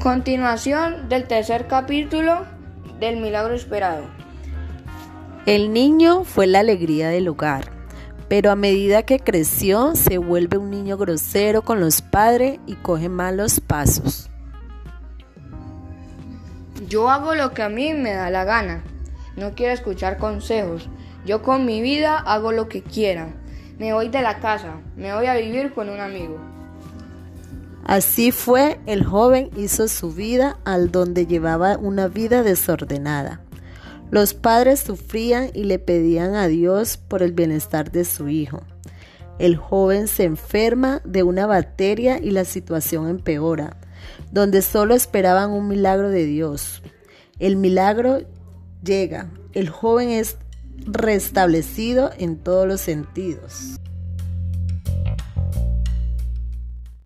Continuación del tercer capítulo del milagro esperado. El niño fue la alegría del hogar, pero a medida que creció se vuelve un niño grosero con los padres y coge malos pasos. Yo hago lo que a mí me da la gana. No quiero escuchar consejos. Yo con mi vida hago lo que quiera. Me voy de la casa. Me voy a vivir con un amigo. Así fue, el joven hizo su vida al donde llevaba una vida desordenada. Los padres sufrían y le pedían a Dios por el bienestar de su hijo. El joven se enferma de una bacteria y la situación empeora donde solo esperaban un milagro de Dios. El milagro llega, el joven es restablecido en todos los sentidos.